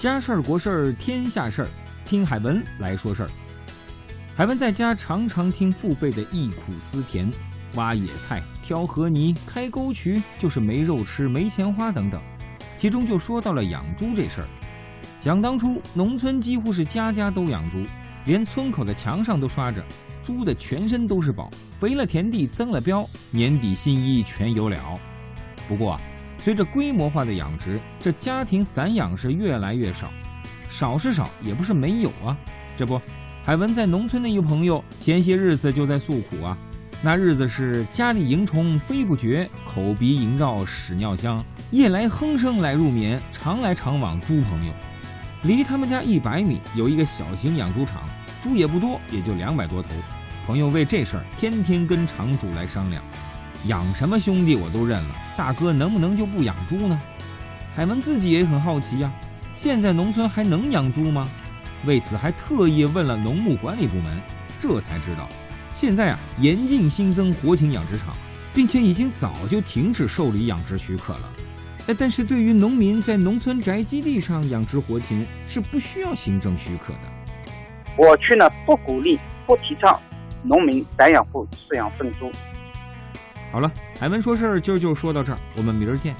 家事儿、国事儿、天下事儿，听海文来说事儿。海文在家常常听父辈的忆苦思甜，挖野菜、挑河泥、开沟渠，就是没肉吃、没钱花等等。其中就说到了养猪这事儿。想当初，农村几乎是家家都养猪，连村口的墙上都刷着“猪的全身都是宝，肥了田地增了膘，年底新衣全有了”。不过。随着规模化的养殖，这家庭散养是越来越少，少是少，也不是没有啊。这不，海文在农村的一个朋友前些日子就在诉苦啊，那日子是家里蝇虫飞不绝，口鼻萦绕屎尿香，夜来哼声来入眠，常来常往猪朋友。离他们家一百米有一个小型养猪场，猪也不多，也就两百多头。朋友为这事儿天天跟场主来商量。养什么兄弟我都认了，大哥能不能就不养猪呢？海文自己也很好奇呀，现在农村还能养猪吗？为此还特意问了农牧管理部门，这才知道，现在啊严禁新增活禽养殖场，并且已经早就停止受理养殖许可了。但是对于农民在农村宅基地上养殖活禽是不需要行政许可的。我去呢不鼓励、不提倡农民散养户饲养粪猪。好了，海文说事儿今儿就说到这儿，我们明儿见。